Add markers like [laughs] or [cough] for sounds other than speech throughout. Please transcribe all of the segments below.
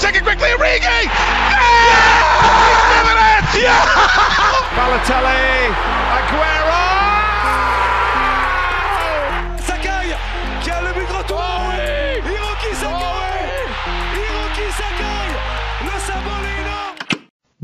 take it quickly, Origi! Yeah! He's Yeah! Balotelli, Aguero!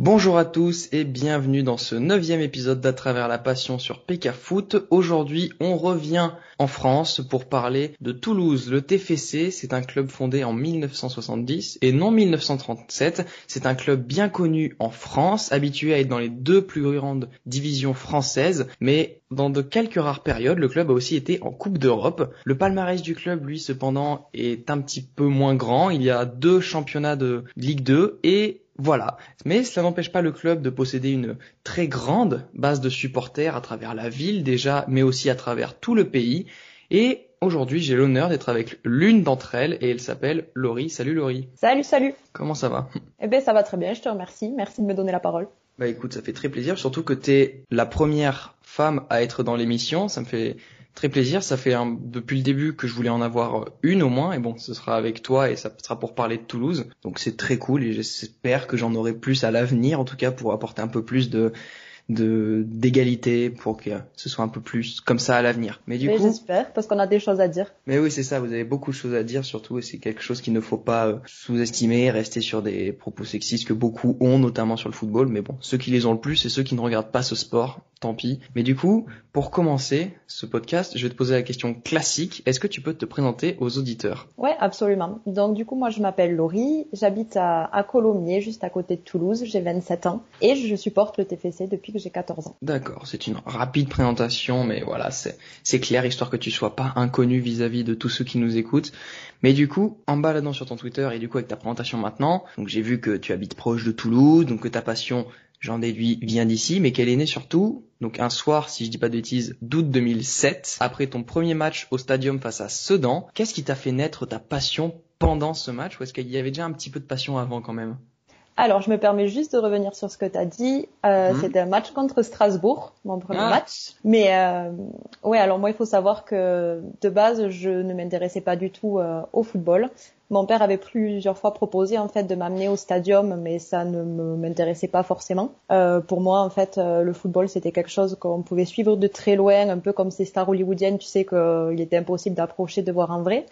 Bonjour à tous et bienvenue dans ce neuvième épisode d'À travers la passion sur PK Foot. Aujourd'hui, on revient en France pour parler de Toulouse. Le TFC, c'est un club fondé en 1970 et non 1937. C'est un club bien connu en France, habitué à être dans les deux plus grandes divisions françaises, mais dans de quelques rares périodes, le club a aussi été en Coupe d'Europe. Le palmarès du club, lui, cependant, est un petit peu moins grand. Il y a deux championnats de Ligue 2 et voilà. Mais cela n'empêche pas le club de posséder une très grande base de supporters à travers la ville déjà, mais aussi à travers tout le pays. Et aujourd'hui, j'ai l'honneur d'être avec l'une d'entre elles et elle s'appelle Laurie. Salut Laurie. Salut, salut. Comment ça va? Eh ben, ça va très bien, je te remercie. Merci de me donner la parole. Bah écoute, ça fait très plaisir, surtout que t'es la première femme à être dans l'émission. Ça me fait très plaisir. Ça fait un, depuis le début que je voulais en avoir une au moins. Et bon, ce sera avec toi et ça sera pour parler de Toulouse. Donc c'est très cool et j'espère que j'en aurai plus à l'avenir, en tout cas pour apporter un peu plus de de d'égalité pour que ce soit un peu plus comme ça à l'avenir. Mais du coup, j'espère, parce qu'on a des choses à dire. mais oui, c'est ça, vous avez beaucoup de choses à dire surtout et c'est quelque chose qu'il ne faut pas euh, sous-estimer, rester sur des propos sexistes que beaucoup ont notamment sur le football, mais bon, ceux qui les ont le plus c'est ceux qui ne regardent pas ce sport, tant pis. Mais du coup, pour commencer ce podcast, je vais te poser la question classique, est-ce que tu peux te présenter aux auditeurs? Ouais, absolument. Donc du coup, moi je m'appelle Laurie, j'habite à, à Colomiers, juste à côté de Toulouse, j'ai 27 ans et je supporte le TFC depuis j'ai 14 ans. D'accord, c'est une rapide présentation, mais voilà, c'est c'est clair, histoire que tu sois pas inconnu vis-à-vis de tous ceux qui nous écoutent. Mais du coup, en baladant sur ton Twitter et du coup avec ta présentation maintenant, donc j'ai vu que tu habites proche de Toulouse, donc que ta passion, j'en déduis, vient d'ici, mais qu'elle est née surtout, donc un soir, si je dis pas de bêtises, d'août 2007, après ton premier match au stadium face à Sedan. Qu'est-ce qui t'a fait naître ta passion pendant ce match, ou est-ce qu'il y avait déjà un petit peu de passion avant quand même? Alors, je me permets juste de revenir sur ce que tu as dit. Euh, Mhm. C'était un match contre Strasbourg, mon premier Ah. match. Mais euh, ouais, alors moi, il faut savoir que de base, je ne m'intéressais pas du tout euh, au football. Mon père avait plusieurs fois proposé en fait de m'amener au stadium, mais ça ne m'intéressait pas forcément. Euh, pour moi, en fait, euh, le football c'était quelque chose qu'on pouvait suivre de très loin, un peu comme ces stars hollywoodiennes. Tu sais qu'il était impossible d'approcher, de voir en vrai.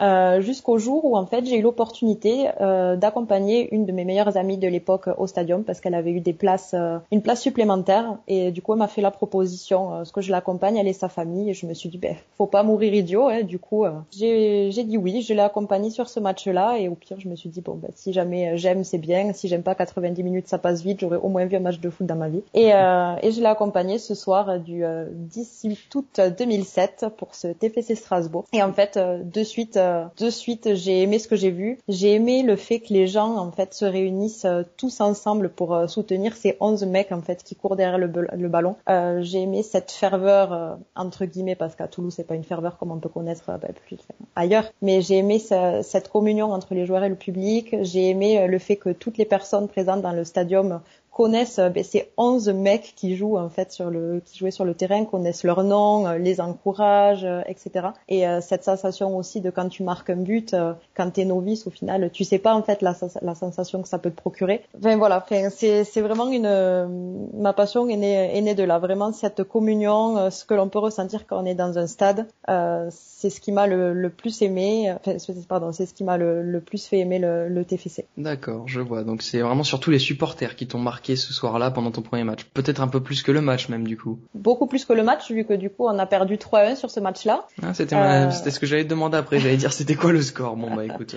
Euh, jusqu'au jour où en fait j'ai eu l'opportunité d'accompagner une de mes meilleures amies de l'époque au stadium parce qu'elle avait eu des places, une place supplémentaire et du coup elle m'a fait la proposition, ce que je l'accompagne, elle et sa famille et je me suis dit ben faut pas mourir idiot, hein, du coup j'ai j'ai dit oui, je l'ai accompagnée sur ce match-là et au pire je me suis dit bon ben si jamais euh, j'aime c'est bien, si j'aime pas 90 minutes ça passe vite, j'aurais au moins vu un match de foot dans ma vie. Et euh, et je l'ai accompagnée ce soir euh, du euh, 18 août 2007 pour ce TFC Strasbourg. Et en fait de suite de suite j'ai aimé ce que j'ai vu. J'ai aimé le fait que les gens en fait se réunissent tous ensemble pour soutenir ces 11 mecs en fait qui courent derrière le, le ballon. Euh, j'ai aimé cette ferveur entre guillemets parce qu'à Toulouse c'est pas une ferveur comme on peut connaître bah, plus ailleurs. Mais j'ai aimé ce- cette communion entre les joueurs et le public. J'ai aimé euh, le fait que toutes les personnes présentes dans le stadium connaissent euh, ben, ces 11 mecs qui jouent en fait sur le qui jouaient sur le terrain connaissent leur nom euh, les encouragent etc et euh, cette sensation aussi de quand tu marques un but euh, quand t'es novice au final tu sais pas en fait la, la sensation que ça peut te procurer. Enfin voilà enfin, c'est c'est vraiment une ma passion est née est née de là. Vraiment cette communion ce que l'on peut ressentir quand on est dans un stade c'est ce qui m'a le, le plus aimé enfin, pardon c'est ce qui m'a le, le plus fait aimer le, le TFC D'accord, je vois. Donc c'est vraiment surtout les supporters qui t'ont marqué ce soir-là pendant ton premier match. Peut-être un peu plus que le match même du coup. beaucoup plus que le match vu que du coup on a perdu 3-1 sur ce match-là Ah, c'était Euh. c'était ce que j'allais te demander après. J'allais dire c'était quoi le score? Bon bah [laughs] écoute.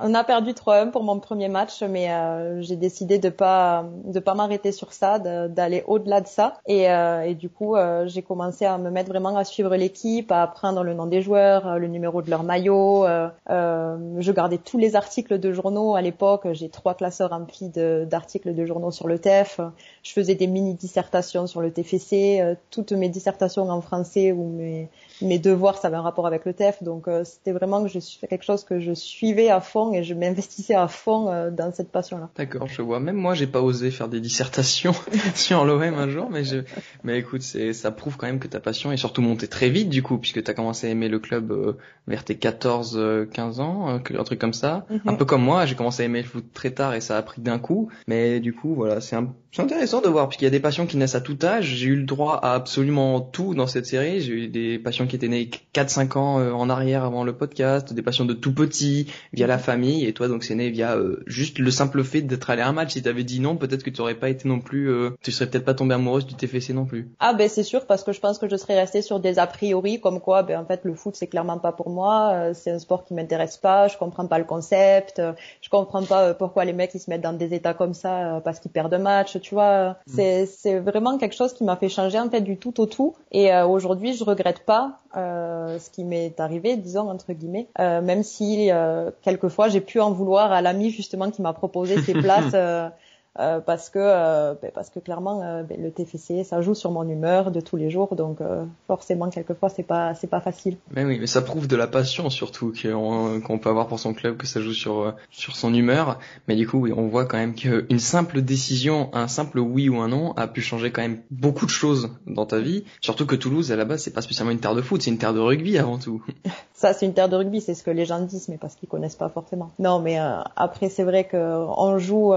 On a perdu 3-1 pour mon premier match, mais euh, j'ai décidé de pas de pas m'arrêter sur ça, d'aller au-delà de ça. Et, euh, et du coup, euh, j'ai commencé à me mettre vraiment à suivre l'équipe, à apprendre le nom des joueurs, euh, le numéro de leur maillot. euh, euh, je gardais tous les articles de journaux à l'époque. J'ai trois classeurs remplis d'articles de, journaux sur le TEF. Je faisais des mini dissertations sur le TFC, toutes mes dissertations en français ou mes mes devoirs, ça avait un rapport avec le TEF. Donc euh, c'était vraiment que je suis quelque chose que je suivais à fond et je m'investissais à fond euh, dans cette passion-là. D'accord, je vois. Même moi, j'ai pas osé faire des dissertations [laughs] sur l'OM un jour, mais je, mais écoute, c'est, ça prouve quand même que ta passion est surtout montée très vite du coup, puisque tu as commencé à aimer le club euh, vers tes 14, 15 ans, un truc comme ça. Mhm. Un peu comme moi, j'ai commencé à aimer le foot très tard et ça a pris d'un coup. Mais du coup, voilà, c'est un, c'est intéressant de voir, puisqu'il y a des passions qui naissent à tout âge. J'ai eu le droit à absolument tout dans cette série. J'ai eu des passions qui étaient nées 4-5 ans euh, en arrière avant le podcast, des passions de tout petit via la famille, et toi donc c'est né via euh, juste le simple fait d'être allé à un match. Si t'avais dit non, peut-être que tu aurais pas été non plus, euh, tu serais peut-être pas tombée amoureuse du TFC non plus. Ah ben c'est sûr parce que je pense que je serais restée sur des a priori comme quoi ben en fait le foot c'est clairement pas pour moi, c'est un sport qui m'intéresse pas, je comprends pas le concept, je comprends pas pourquoi les mecs ils se mettent dans des états comme ça parce qu'ils perdent un match, tu vois. Mm. C'est c'est vraiment quelque chose qui m'a fait changer en fait du tout au tout et aujourd'hui je regrette pas euh, ce qui m'est arrivé, disons entre guillemets, euh, même si euh, quelquefois j'ai pu en vouloir à l'ami justement qui m'a proposé ces [laughs] places euh, parce que euh, ben, parce que clairement euh, ben, le TFC ça joue sur mon humeur de tous les jours donc forcément quelquefois c'est pas c'est pas facile. Mais oui, mais ça prouve de la passion surtout qu'on peut avoir pour son club que ça joue sur sur son humeur. Mais du coup, oui, on voit quand même qu'une simple décision, un simple oui ou un non a pu changer quand même beaucoup de choses dans ta vie. Surtout que Toulouse à la base c'est pas spécialement une terre de foot, c'est une terre de rugby avant tout. [laughs] ça c'est une terre de rugby, c'est ce que les gens disent, mais parce qu'ils connaissent pas forcément. Non, mais après c'est vrai qu'on joue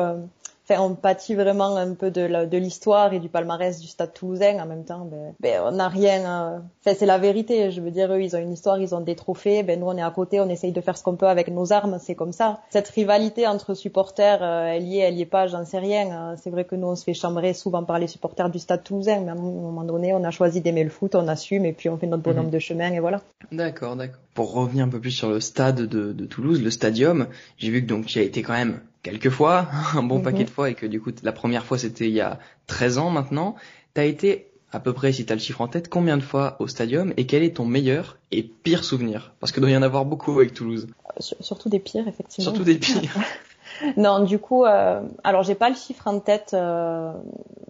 on pâtit vraiment un peu de l'histoire et du palmarès du Stade Toulousain. En même temps, ben, ben on n'a rien. Enfin, c'est la vérité. Je veux dire, eux, ils ont une histoire, ils ont des trophées. Ben nous, on est à côté, on essaye de faire ce qu'on peut avec nos armes. C'est comme ça. Cette rivalité entre supporters, euh, elle y est, elle y est pas. J'en sais rien. Euh, c'est vrai que nous, on se fait chambrer souvent par les supporters du Stade Toulousain, mais à un moment donné, on a choisi d'aimer le foot, on assume et puis on fait notre bonhomme mhm. de chemin et voilà. D'accord, d'accord. Pour revenir un peu plus sur le stade de, de Toulouse, le Stadium, j'ai vu que donc tu as été quand même quelques fois, [laughs] un bon paquet mhm. de fois, et que du coup la première fois c'était il y a 13 ans maintenant. T'as été à peu près, si t'as le chiffre en tête, combien de fois au stadium et quel est ton meilleur et pire souvenir? Parce que doit y en avoir beaucoup avec Toulouse. Surtout des pires, effectivement. Surtout des pires. [laughs] non, du coup, euh, alors j'ai pas le chiffre en tête. Euh,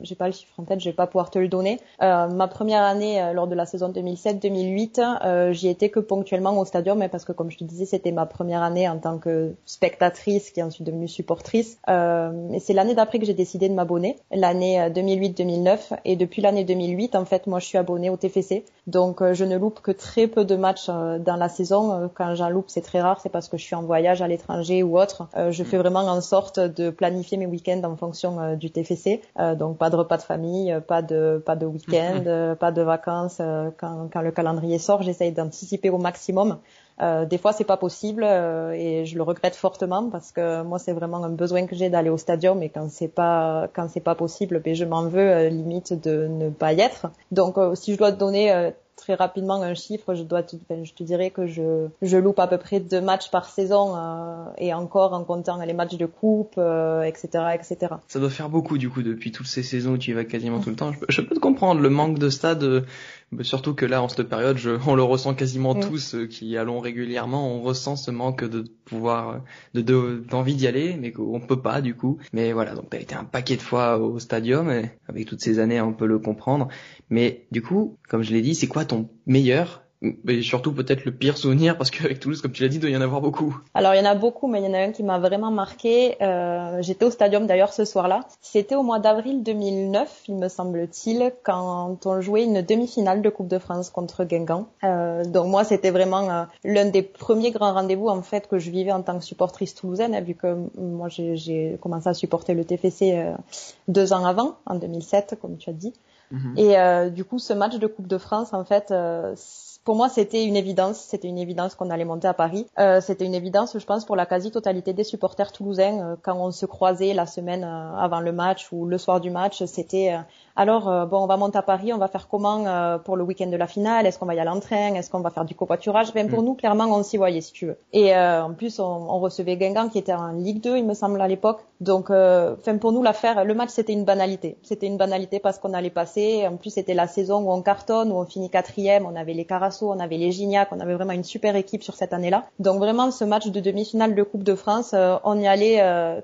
j'ai pas le chiffre en tête. Je vais pas pouvoir te le donner. Euh, ma première année euh, lors de la saison 2007-2008, euh, j'y étais que ponctuellement au stadium, mais parce que comme je te disais, c'était ma première année en tant que spectatrice, qui est ensuite devenue supportrice. et c'est l'année d'après que j'ai décidé de m'abonner, l'année 2008-2009. Et depuis l'année 2008, en fait, moi, je suis abonnée au TFC. Donc, je ne loupe que très peu de matchs dans la saison. Quand j'en loupe, c'est très rare. C'est parce que je suis en voyage à l'étranger ou autre. je fais vraiment en sorte de planifier mes week-ends en fonction du TFC. donc, pas de repas de famille, pas de pas de week-end, mhm. pas de vacances. Euh, quand, quand le calendrier sort, j'essaye d'anticiper au maximum. Euh, des fois, c'est pas possible euh, et je le regrette fortement parce que moi, c'est vraiment un besoin que j'ai d'aller au stadium et quand c'est pas quand c'est pas possible, ben, je m'en veux limite de ne pas y être. Donc, si je dois te donner très rapidement un chiffre, je dois te, je te dirais que je, je loupe à peu près deux matchs par saison euh, et encore en comptant les matchs de coupe, euh, etc., etc. Ça doit faire beaucoup du coup depuis toutes ces saisons où tu y vas quasiment tout le temps. Je peux, je peux te comprendre le manque de stade surtout que là, en cette période, je, on le ressent quasiment tous euh, qui allons régulièrement. On ressent ce manque de pouvoir, de d'envie d'y aller, mais qu'on peut pas du coup. Mais voilà, donc t'as été un paquet de fois au stadium, et avec toutes ces années, on peut le comprendre. Mais du coup, comme je l'ai dit, c'est quoi ton meilleur et surtout peut-être le pire souvenir parce qu'avec Toulouse, comme tu l'as dit, il doit y en avoir beaucoup. Alors il y en a beaucoup, mais il y en a un qui m'a vraiment marqué. Euh, J'étais au stadium d'ailleurs ce soir-là. C'était au mois d'avril 2009, il me semble-t-il, quand on jouait une demi-finale de Coupe de France contre Guingamp. Euh, donc moi, c'était vraiment euh, l'un des premiers grands rendez-vous en fait que je vivais en tant que supportrice toulousaine, vu que moi j'ai commencé à supporter le TFC euh, deux ans avant, en 2007, comme tu as dit. Mhm. Et euh, du coup, ce match de Coupe de France, en fait, pour moi, c'était une évidence. C'était une évidence qu'on allait monter à Paris. Euh, c'était une évidence, je pense, pour la quasi-totalité des supporters toulousains. Euh, quand on se croisait la semaine euh, avant le match ou le soir du match, c'était alors bon, on va monter à Paris. On va faire comment pour le week-end de la finale? Est-ce qu'on va y aller en train? Est-ce qu'on va faire du covoiturage? Même pour mm. nous, clairement, on s'y voyait, si tu veux. Et en plus, on, on recevait Guingamp qui était en Ligue 2, il me semble à l'époque. Donc, enfin pour nous l'affaire, le match c'était une banalité. C'était une banalité parce qu'on allait passer. En plus c'était la saison où on cartonne, où on finit quatrième. On avait les Carasso, on avait les Gignac, on avait vraiment une super équipe sur cette année-là. Donc vraiment ce match de demi-finale de Coupe de France, on y allait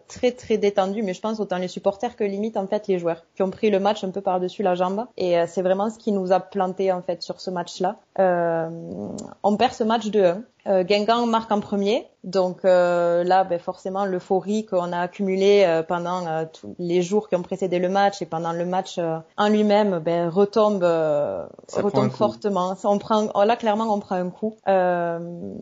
très très détendu, mais je pense autant les supporters que limite en fait les joueurs qui ont pris le match un peu par-dessus la jambe. Et c'est vraiment ce qui nous a planté en fait sur ce match-là. Euh, on perd ce match de 1. Euh, Guingamp marque en premier, donc euh, là, ben, forcément, l'euphorie qu'on a accumulée euh, pendant euh, tous les jours qui ont précédé le match et pendant le match en lui-même, ben, retombe, retombe fortement. on prend, oh, là, clairement, on prend un coup.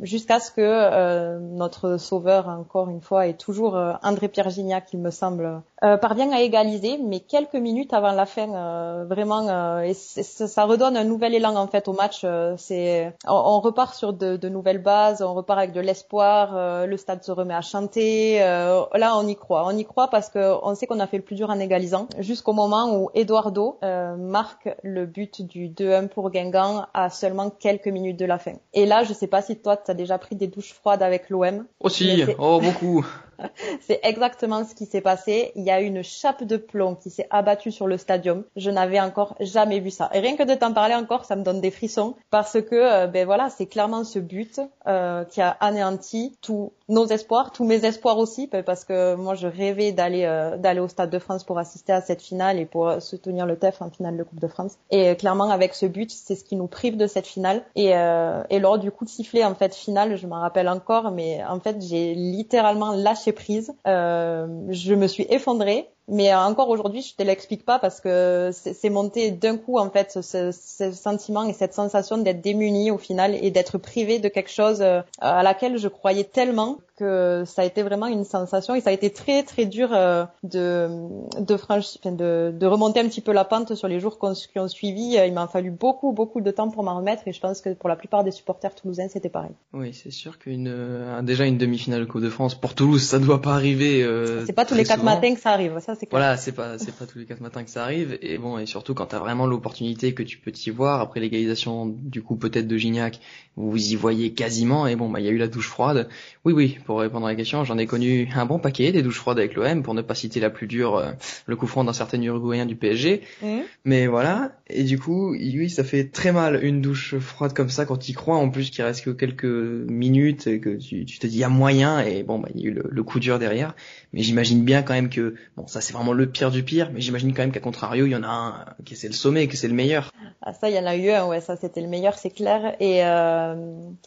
Jusqu'à ce que notre sauveur, encore une fois, est toujours André Pierre Gignac, il me semble, parvient à égaliser, mais quelques minutes avant la fin, vraiment, et ça redonne un nouvel élan en fait au match. c'est, on, on, repart sur de, de nouvelles bases on repart avec de l'espoir, euh, le stade se remet à chanter. Euh, là, on y croit. On y croit parce qu'on sait qu'on a fait le plus dur en égalisant, jusqu'au moment où Eduardo euh, marque le but du 2-1 pour Guingamp à seulement quelques minutes de la fin. Et là, je sais pas si toi, tu as déjà pris des douches froides avec l'OM. Aussi, oh beaucoup. [laughs] C'est exactement ce qui s'est passé. Il y a une chape de plomb qui s'est abattue sur le stadium. Je n'avais encore jamais vu ça. Et rien que de t'en parler encore, ça me donne des frissons parce que euh, ben voilà, c'est clairement ce but euh, qui a anéanti tous nos espoirs, tous mes espoirs aussi, parce que moi je rêvais d'aller euh, d'aller au Stade de France pour assister à cette finale et pour soutenir le TEF en finale de Coupe de France. Et clairement avec ce but, c'est ce qui nous prive de cette finale. Et, et lors du coup de sifflet en fait finale, je m'en rappelle encore, mais en fait j'ai littéralement lâché prise. Euh, je me suis effondrée mais encore aujourd'hui, je te l'explique pas parce que c'est monté d'un coup en fait ce, ce, sentiment et cette sensation d'être démuni au final et d'être privé de quelque chose euh, à laquelle je croyais tellement que ça a été vraiment une sensation et ça a été très très dur euh, de de, de, de remonter un petit peu la pente sur les jours qui ont suivi. Il m'a fallu beaucoup beaucoup de temps pour m'en remettre et je pense que pour la plupart des supporters toulousains c'était pareil. Oui, c'est sûr qu'une euh, déjà une demi-finale de Coupe de France pour Toulouse, ça doit pas arriver. Euh, c'est pas tous les quatre matins que ça arrive, ça voilà, c'est pas c'est pas tous les quatre matins que ça arrive et bon et surtout quand t'as vraiment l'opportunité que tu peux t'y voir après l'égalisation du coup peut-être de Gignac, vous y voyez quasiment et bon bah il y a eu la douche froide. Oui oui, pour répondre à la question, j'en ai connu un bon paquet des douches froides avec l'OM pour ne pas citer la plus dure, euh, le coup franc d'un certain Uruguayen du PSG. Mmh. Mais voilà et du coup oui ça fait très mal une douche froide comme ça quand tu crois en plus qu'il reste que quelques minutes et que tu, tu te dis il y a moyen et bon bah il y a eu le, le coup dur derrière. Mais j'imagine bien quand même que bon ça c'est vraiment le pire du pire, mais j'imagine quand même qu'à contrario, il y en a un qui c'est le sommet, que c'est le meilleur. Ah, ça, il y en a eu un, ouais, ça c'était le meilleur, c'est clair. Et euh,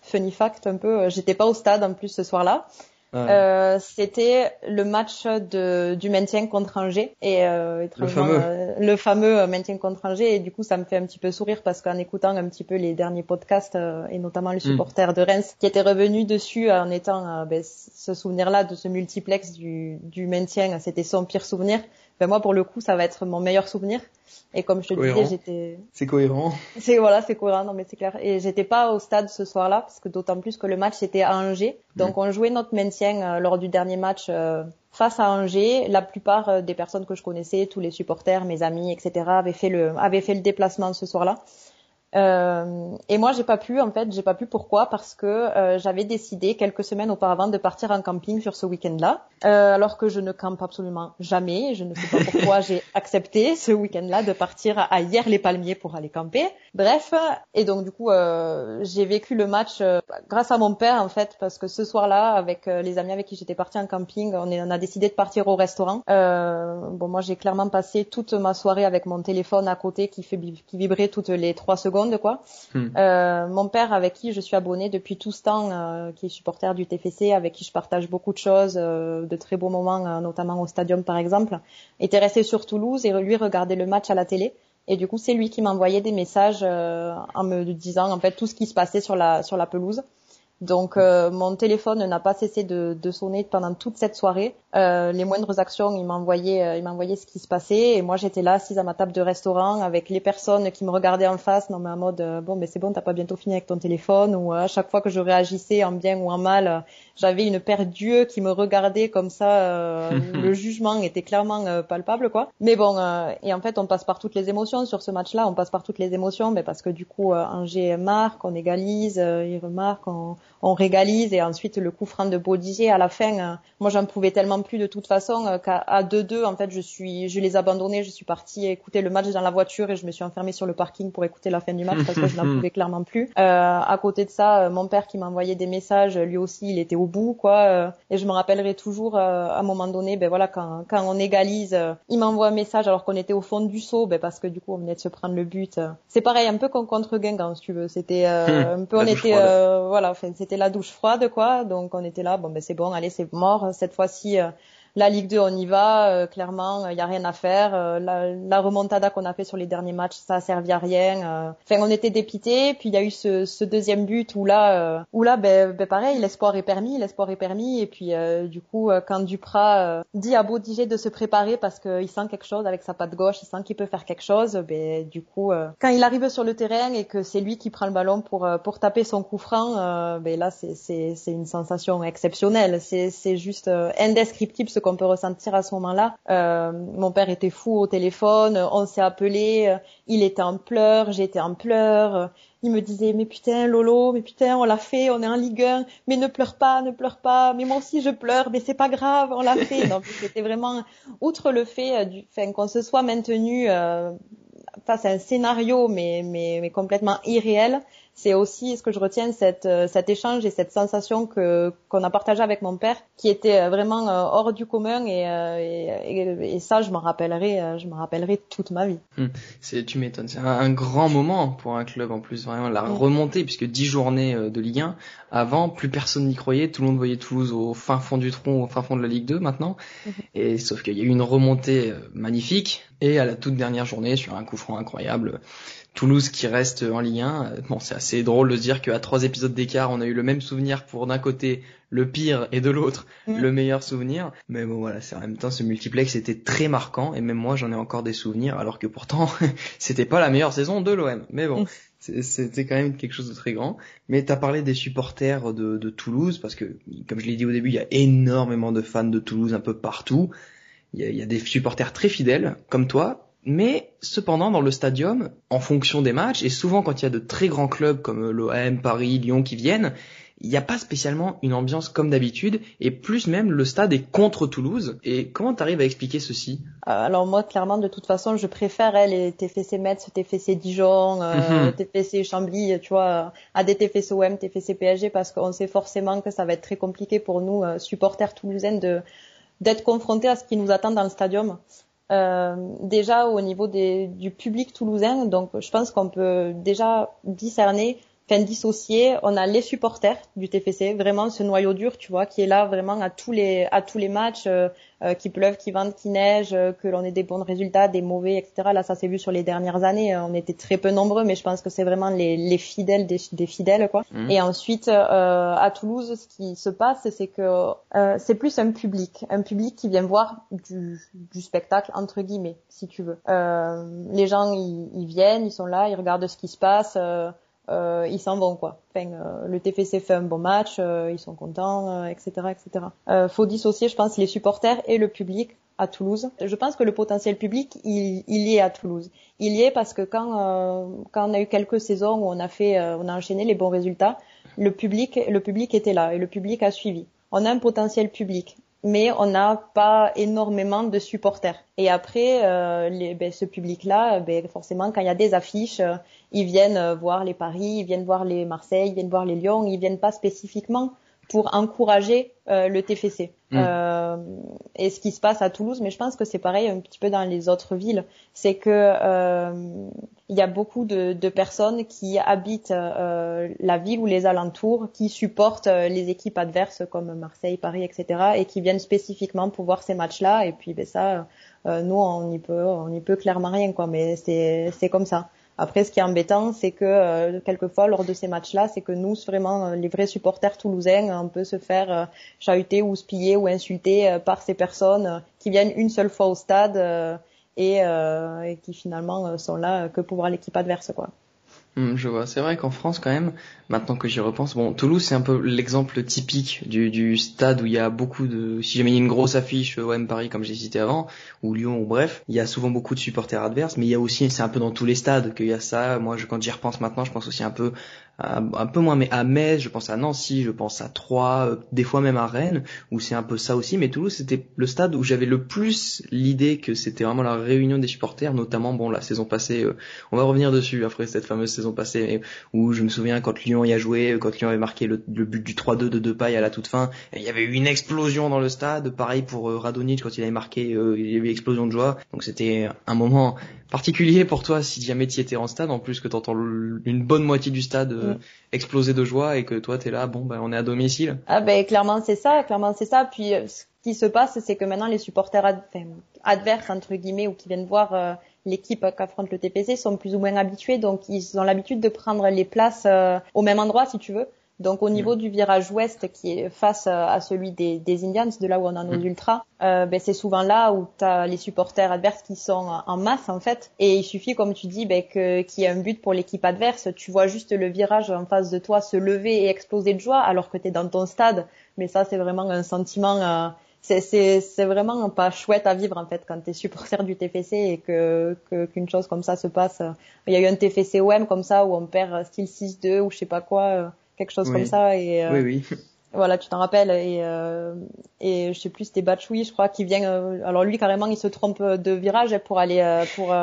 funny fact un peu, euh, j'étais pas au stade en plus ce soir-là. Euh, c'était le match de, du maintien contre Angers et euh, le fameux. Euh, le fameux maintien contre Angers et du coup ça me fait un petit peu sourire parce qu'en écoutant un petit peu les derniers podcasts euh, et notamment les hmm. supporters de Reims qui étaient revenus dessus en étant ben, ce souvenir-là de ce multiplex du, du maintien, c'était son pire souvenir ben moi pour le coup ça va être mon meilleur souvenir. Et comme je te disais j'étais c'est cohérent. C'est voilà c'est cohérent. Non mais c'est clair. Et j'étais pas au stade ce soir-là parce que d'autant plus que le match était à Angers. Donc on jouait notre maintien euh, lors du dernier match euh, face à Angers. La plupart euh, des personnes que je connaissais tous les supporters mes amis etc avaient fait le avaient fait le déplacement ce soir-là euh, et moi, j'ai pas pu. En fait, j'ai pas pu. Pourquoi? Parce que euh, j'avais décidé quelques semaines auparavant de partir en camping sur ce week-end-là, euh, alors que je ne campe absolument jamais. Je ne sais pas [laughs] pourquoi j'ai accepté ce week-end-là de partir à Hier-les-Palmiers pour aller camper. Bref, et donc du coup, euh, j'ai vécu le match euh, grâce à mon père en fait, parce que ce soir-là, avec les amis avec qui j'étais partie en camping, on, est, on, a décidé de partir au restaurant. bon, moi, j'ai clairement passé toute ma soirée avec mon téléphone à côté qui fait qui vibrait toutes les trois secondes quoi. Hmm. Euh, mon père, avec qui je suis abonnée depuis tout ce temps, euh, qui est supporter du TFC, avec qui je partage beaucoup de choses, euh, de très beaux moments, notamment au stadium par exemple, était resté sur Toulouse et lui regardait le match à la télé. Et du coup, c'est lui qui m'envoyait des messages en me disant en fait tout ce qui se passait sur la sur la pelouse. Donc mon téléphone n'a pas cessé de, de, sonner pendant toute cette soirée. Euh, les moindres actions, il m'envoyait, euh, il m'envoyait ce qui se passait. Et moi j'étais là assise à ma table de restaurant avec les personnes qui me regardaient en face, non mais en mode euh, bon mais c'est bon, t'as pas bientôt fini avec ton téléphone. Ou à chaque fois que je réagissais en bien ou en mal, j'avais une paire d'yeux qui me regardaient comme ça. [laughs] le jugement était clairement palpable quoi. Mais bon, et en fait on passe par toutes les émotions sur ce match-là. On passe par toutes les émotions, mais parce que du coup Angers marque, on égalise, il remarque, on on régalise et ensuite le coup franc de Bodiger à la fin. Euh, moi, j'en pouvais tellement plus de toute façon euh, qu'à 2-2, en fait, je suis, je les abandonnés. Je suis partie écouter le match dans la voiture et je me suis enfermée sur le parking pour écouter la fin du match parce que je n'en [laughs] pouvais clairement plus. Euh, à côté de ça, mon père qui m'envoyait des messages, lui aussi, il était au bout, quoi. et je me rappellerai toujours à un moment donné, ben voilà, quand, quand on égalise, il m'envoie un message alors qu'on était au fond du saut, ben parce que du coup, on venait de se prendre le but. C'est pareil, un peu comme contre Guingamp, si tu veux. C'était un peu, on était, voilà, enfin, c'était la douche froide, quoi. Donc on était là, bon ben c'est bon, allez, c'est mort. Cette fois-ci, euh, la Ligue 2, on y va. Euh, clairement, il y a rien à faire. Euh, la, remontada qu'on a fait sur les derniers matchs, ça a servi à rien. Euh. Enfin, on était dépités. Puis il y a eu ce, deuxième but où là, où là, ben, ben pareil, l'espoir est permis, l'espoir est permis. Et puis du coup, quand Duprat dit à Baudiger de se préparer parce qu'il sent quelque chose avec sa patte gauche, il sent qu'il peut faire quelque chose. Ben du coup, quand il arrive sur le terrain et que c'est lui qui prend le ballon pour pour taper son coup franc, ben là, c'est c'est c'est une sensation exceptionnelle. C'est c'est juste indescriptible ce qu'on peut ressentir à ce moment-là. Euh, mon père était fou au téléphone, on s'est appelé, euh, il était en pleurs, j'étais en pleurs. Il me disait mais putain Lolo, mais putain on l'a fait, on est en Ligue 1, mais ne pleure pas, ne pleure pas. Mais moi aussi je pleure, mais c'est pas grave, on l'a fait. [laughs] Donc c'était vraiment outre le fait euh, du, enfin qu'on se soit maintenu face à un scénario mais mais, mais complètement irréel c'est aussi ce que je retiens cette euh, cet échange et cette sensation que qu'on a partagé avec mon père qui était euh, vraiment euh, hors du commun et, et, et ça je m'en rappellerai je me rappellerai toute ma vie. Hum, c'est tu m'étonnes. C'est un, grand moment pour un club en plus vraiment la remontée puisque dix journées de Ligue 1 avant plus personne n'y croyait. Tout le monde voyait Toulouse au fin fond du tronc au fin fond de la Ligue 2 maintenant. Mhm. et sauf qu'il y a eu une remontée magnifique. Et à la toute dernière journée sur un coup franc incroyable Toulouse qui reste en Ligue 1. Bon, c'est assez drôle de se dire qu'à trois épisodes d'écart, on a eu le même souvenir pour d'un côté le pire et de l'autre mm. le meilleur souvenir. Mais bon, voilà, c'est en même temps ce multiplex était très marquant et même moi j'en ai encore des souvenirs alors que pourtant [laughs] c'était pas la meilleure saison de l'OM. Mais bon. Mm. C'était quand même quelque chose de très grand. Mais t'as parlé des supporters de, de Toulouse parce que, comme je l'ai dit au début, il y a énormément de fans de Toulouse un peu partout. Il y a, il y a des supporters très fidèles, comme toi, mais cependant, dans le stadium, en fonction des matchs, et souvent quand il y a de très grands clubs comme l'OM, Paris, Lyon qui viennent, il n'y a pas spécialement une ambiance comme d'habitude, et plus même le stade est contre Toulouse. Et comment tu arrives à expliquer ceci? Euh, Alors moi, clairement, de toute façon, je préfère les TFC Metz, TFC Dijon, euh, TFC Chambly, tu vois, à des TFC OM, TFC PSG, parce qu'on sait forcément que ça va être très compliqué pour nous, euh, supporters toulousains, de d'être confrontés à ce qui nous attend dans le stadium. Euh, déjà au niveau des, du public toulousain, donc je pense qu'on peut déjà discerner enfin dissocier, on a les supporters du TFC, vraiment ce noyau dur, tu vois, qui est là vraiment à tous les à tous les matchs, euh, euh qui pleuve, qui vente, qui neige, euh, que l'on ait des bons résultats, des mauvais, etc. Là, ça s'est vu sur les dernières années. Euh, on était très peu nombreux, mais je pense que c'est vraiment les, les fidèles des, des, fidèles, quoi. Mmh. Et ensuite, à Toulouse, ce qui se passe, c'est que c'est plus un public, un public qui vient voir du, du spectacle entre guillemets, si tu veux. les gens, ils, ils, viennent, ils sont là, ils regardent ce qui se passe euh, ils s'en vont quoi. Enfin, euh, le TFC fait un bon match, euh, ils sont contents, etc., euh, etc. Euh, faut dissocier, je pense, les supporters et le public à Toulouse. Je pense que le potentiel public, il, il y est à Toulouse. Il y est parce que quand quand on a eu quelques saisons où on a fait, on a enchaîné les bons résultats, le public, le public était là et le public a suivi. On a un potentiel public mais on n'a pas énormément de supporters. Et après, euh, ben, ce public-là, ben, forcément, quand il y a des affiches, euh, ils viennent euh, voir les Paris, ils viennent voir les Marseille, ils viennent voir les Lyon, ils viennent pas spécifiquement pour encourager euh, le TFC. Mm. Euh, et ce qui se passe à Toulouse, mais je pense que c'est pareil un petit peu dans les autres villes, c'est que euh, il y a beaucoup de, de personnes qui habitent euh, la ville ou les alentours, qui supportent euh, les équipes adverses comme Marseille, Paris, etc., et qui viennent spécifiquement pour voir ces matchs-là. Et puis ben ça, nous on y peut, on y peut clairement rien, quoi. Mais c'est c'est comme ça. Après, ce qui est embêtant, c'est que euh, quelquefois, lors de ces matchs-là, c'est que nous, vraiment, euh, les vrais supporters toulousains, on peut se faire euh, chahuter ou spiller ou insulter par ces personnes qui viennent une seule fois au stade et, et, qui finalement sont là que pour voir l'équipe adverse, quoi. Hmm, je vois. C'est vrai qu'en France, quand même, maintenant que j'y repense, bon, Toulouse, c'est un peu l'exemple typique du, stade où il y a beaucoup de, si jamais il y a une grosse affiche OM Paris, comme j'ai cité avant, ou Lyon, ou bref, il y a souvent beaucoup de supporters adverses, mais il y a aussi, c'est un peu dans tous les stades qu'il y a ça. Moi, quand j'y repense maintenant, je pense aussi un peu un peu moins, mais à Metz, je pense à Nancy, je pense à Troyes, euh, des fois même à Rennes, où c'est un peu ça aussi. Mais Toulouse, c'était le stade où j'avais le plus l'idée que c'était vraiment la réunion des supporters, notamment bon la saison passée. Euh, on va revenir dessus après cette fameuse saison passée où je me souviens quand Lyon y a joué, quand Lyon avait marqué le, but du 3-2 de Depay à la toute fin, il y avait eu une explosion dans le stade. Pareil pour euh, Radonic quand il avait marqué, il y avait eu explosion de joie. Donc c'était un moment particulier pour toi si jamais tu étais en stade, en plus que t'entends une bonne moitié du stade euh, mm. exploser de joie et que toi t'es là, bon ben on est à domicile. Ah ben clairement c'est ça, clairement c'est ça. Puis euh, ce qui se passe, c'est que maintenant les supporters adverses entre guillemets ou qui viennent voir euh, l'équipe qu'affronte le TPC sont plus ou moins habitués, donc ils ont l'habitude de prendre les places au même endroit si tu veux. Donc au niveau du virage ouest qui est face à celui des, des Indians, de là où on a nos mm. ultras, euh, ben, c'est souvent là où tu as les supporters adverses qui sont en masse en fait. Et il suffit, comme tu dis, ben, qu'il y ait un but pour l'équipe adverse. Tu vois juste le virage en face de toi se lever et exploser de joie alors que tu es dans ton stade. Mais ça, c'est vraiment un sentiment... Euh, c'est vraiment pas chouette à vivre en fait quand tu es supporter du TFC et que qu'une chose comme ça se passe. Il y a eu un TFC OM comme ça où on perd style 6-2 ou je sais pas quoi euh, quelque chose comme ça. Et, euh, oui, oui. Voilà, tu t'en rappelles. Et, euh, et je sais plus, c'était Bachoui, je crois, qui vient. Euh, alors lui, carrément, il se trompe de virage pour aller euh, pour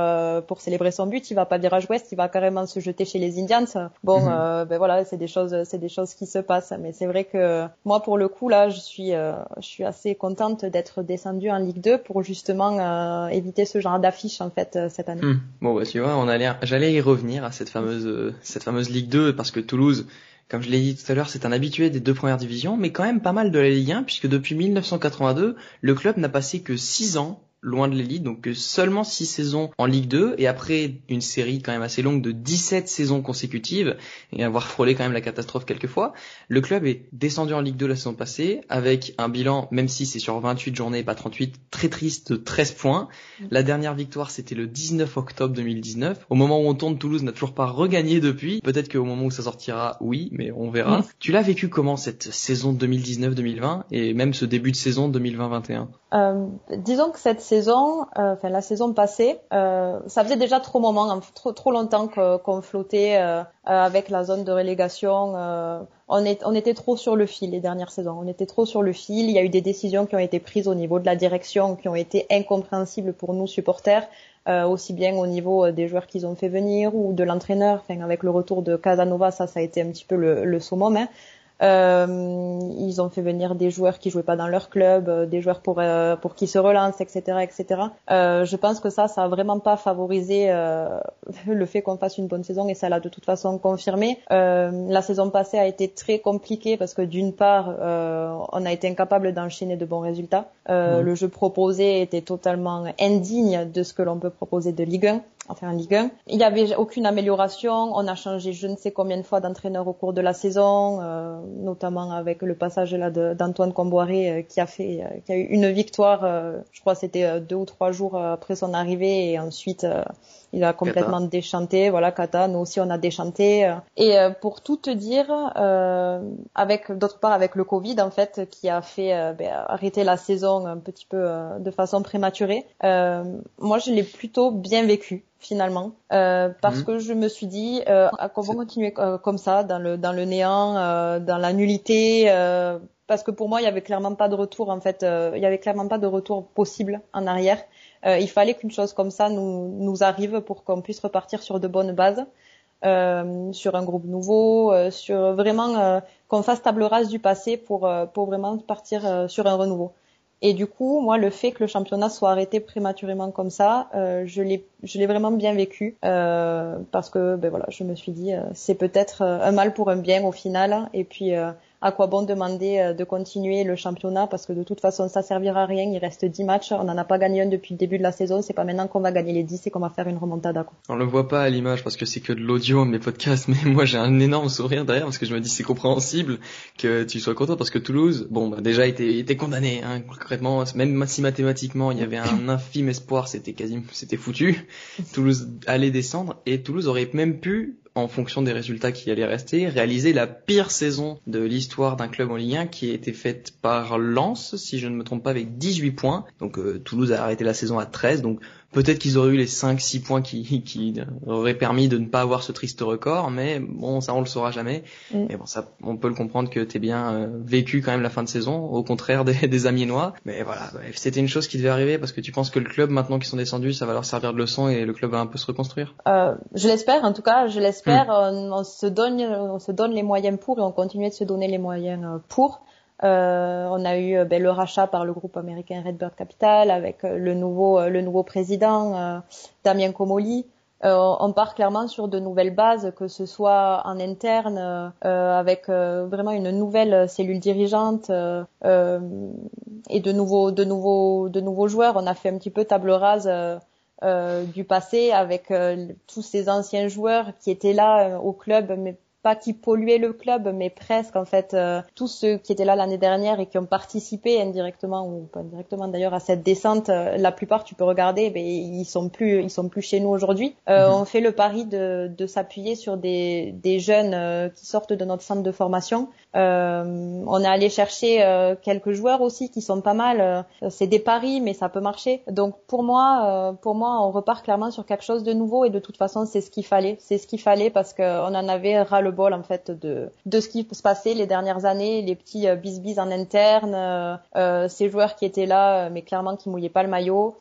pour célébrer son but. Il va pas virage ouest, il va carrément se jeter chez les Indians. Bon, mhm. ben voilà, c'est des choses, c'est des choses qui se passent. Mais c'est vrai que moi, pour le coup, là, je suis je suis assez contente d'être descendue en Ligue 2 pour justement éviter ce genre d'affiche en fait cette année. Hmm. Bon, bah tu vois, on allait, j'allais y revenir à cette fameuse cette fameuse Ligue 2 parce que Toulouse comme je l'ai dit tout à l'heure, c'est un habitué des deux premières divisions, mais quand même pas mal de la Ligue 1, puisque depuis 1982, le club n'a passé que 6 ans loin de l'élite, donc seulement 6 saisons en Ligue 2, et après une série quand même assez longue de 17 saisons consécutives, et avoir frôlé quand même la catastrophe quelquefois, le club est descendu en Ligue 2 la saison passée, avec un bilan, même si c'est sur 28 journées, pas 38, très triste de 13 points. La dernière victoire, c'était le 19 octobre 2019. Au moment où on tourne, Toulouse n'a toujours pas regagné depuis. Peut-être qu'au moment où ça sortira, oui, mais on verra. Tu l'as vécu comment cette saison 2019-2020, et même ce début de saison 2020-21 euh, disons que cette saison, euh, enfin la saison passée, euh, ça faisait déjà trop hein, longtemps qu'on flottait euh, avec la zone de relégation. on, est, on était trop sur le fil les dernières saisons. On était trop sur le fil. Il y a eu des décisions qui ont été prises au niveau de la direction qui ont été incompréhensibles pour nous supporters. aussi bien au niveau des joueurs qu'ils ont fait venir ou de l'entraîneur. Enfin, avec le retour de Casanova, ça, ça a été un petit peu le, le summum. Hein. Euh, ils ont fait venir des joueurs qui jouaient pas dans leur club, euh, des joueurs pour euh, pour qui se relancent, etc., etc. Euh, je pense que ça, ça a vraiment pas favorisé euh, [laughs] le fait qu'on fasse une bonne saison et ça l'a de toute façon confirmé. la saison passée a été très compliquée parce que d'une part, on a été incapable d'enchaîner de bons résultats. Mmh. Le jeu proposé était totalement indigne de ce que l'on peut proposer de Ligue 1 enfin en Ligue 1. Il n'y avait aucune amélioration. On a changé je ne sais combien de fois d'entraîneur au cours de la saison, euh, notamment avec le passage là d'Antoine Comboiré euh, qui a fait, euh, qui a eu une victoire. je crois c'était deux ou trois jours après son arrivée et ensuite il a complètement déchanté. Voilà, Kata, nous aussi on a déchanté. Et pour tout te dire, avec d'autre part avec le Covid en fait qui a fait ben, arrêter la saison un petit peu de façon prématurée, moi je l'ai plutôt bien vécu finalement. Euh, parce mhm. que je me suis dit euh, comment continuer euh, comme ça dans le dans le néant euh, dans la nullité euh, parce que pour moi il y avait clairement pas de retour en fait il y avait clairement pas de retour possible en arrière. Il fallait qu'une chose comme ça nous nous arrive pour qu'on puisse repartir sur de bonnes bases sur un groupe nouveau sur vraiment qu'on fasse table rase du passé pour pour vraiment partir sur un renouveau et du coup, moi, le fait que le championnat soit arrêté prématurément comme ça, euh, je l'ai, vraiment bien vécu euh, parce que, ben voilà, je me suis dit, euh, c'est peut-être un mal pour un bien au final. Et puis, à quoi bon demander euh, de continuer le championnat parce que de toute façon ça servira à rien, il reste 10 matchs, on n'en a pas gagné un depuis le début de la saison, c'est pas maintenant qu'on va gagner les 10 et qu'on va faire une remontada. Quoi. On le voit pas à l'image parce que c'est que de l'audio mes podcasts, [laughs] mais moi j'ai un énorme sourire derrière parce que je me dis c'est compréhensible que tu sois content parce que Toulouse, bon bah, déjà était, était condamné hein, concrètement, même si mathématiquement il y avait un infime espoir, c'était quasi c'était foutu. [laughs] Toulouse allait descendre et Toulouse aurait même pu en fonction des résultats qui allaient rester, réaliser la pire saison de l'histoire d'un club en Ligue 1 qui a été faite par Lens, si je ne me trompe pas, avec 18 points. Donc euh, Toulouse a arrêté la saison à 13, donc Peut-être qu'ils auraient eu les 5-6 points qui, qui auraient permis de ne pas avoir ce triste record, mais bon, ça on le saura jamais. Mm. Mais bon, ça, on peut le comprendre que t'es bien euh, vécu quand même la fin de saison, au contraire des, [laughs] des Amiénois. Mais voilà, c'était une chose qui devait arriver parce que tu penses que le club, maintenant qu'ils sont descendus, ça va leur servir de leçon et le club va un peu se reconstruire? Euh, je l'espère, en tout cas, je l'espère. Mm. On, se donne, on se donne les moyens pour et on continue de se donner les moyens euh, pour. Euh, on a eu ben, le rachat par le groupe américain Redbird Capital avec euh, le nouveau le nouveau président Damien Comoli. on part clairement sur de nouvelles bases, que ce soit en interne avec vraiment une nouvelle cellule dirigeante et de nouveaux de nouveaux de nouveaux joueurs. On a fait un petit peu table rase. du passé avec tous ces anciens joueurs qui étaient là au club mais pas qui polluaient le club, mais presque en fait euh, tous ceux qui étaient là l'année dernière et qui ont participé indirectement ou pas indirectement d'ailleurs à cette descente, euh, la plupart tu peux regarder, ben ils sont plus ils sont plus chez nous aujourd'hui. Euh, mhm. On fait le pari de, de s'appuyer sur des, des jeunes qui sortent de notre centre de formation. On est allé chercher quelques joueurs aussi qui sont pas mal. C'est des paris, mais ça peut marcher. Donc pour moi, pour moi, on repart clairement sur quelque chose de nouveau et de toute façon c'est ce qu'il fallait. C'est ce qu'il fallait parce qu'on en avait ras le bol en fait de de ce qui se passait les dernières années, les petits euh, bis en interne, euh, euh, ces joueurs qui étaient là mais clairement qui mouillaient pas le maillot.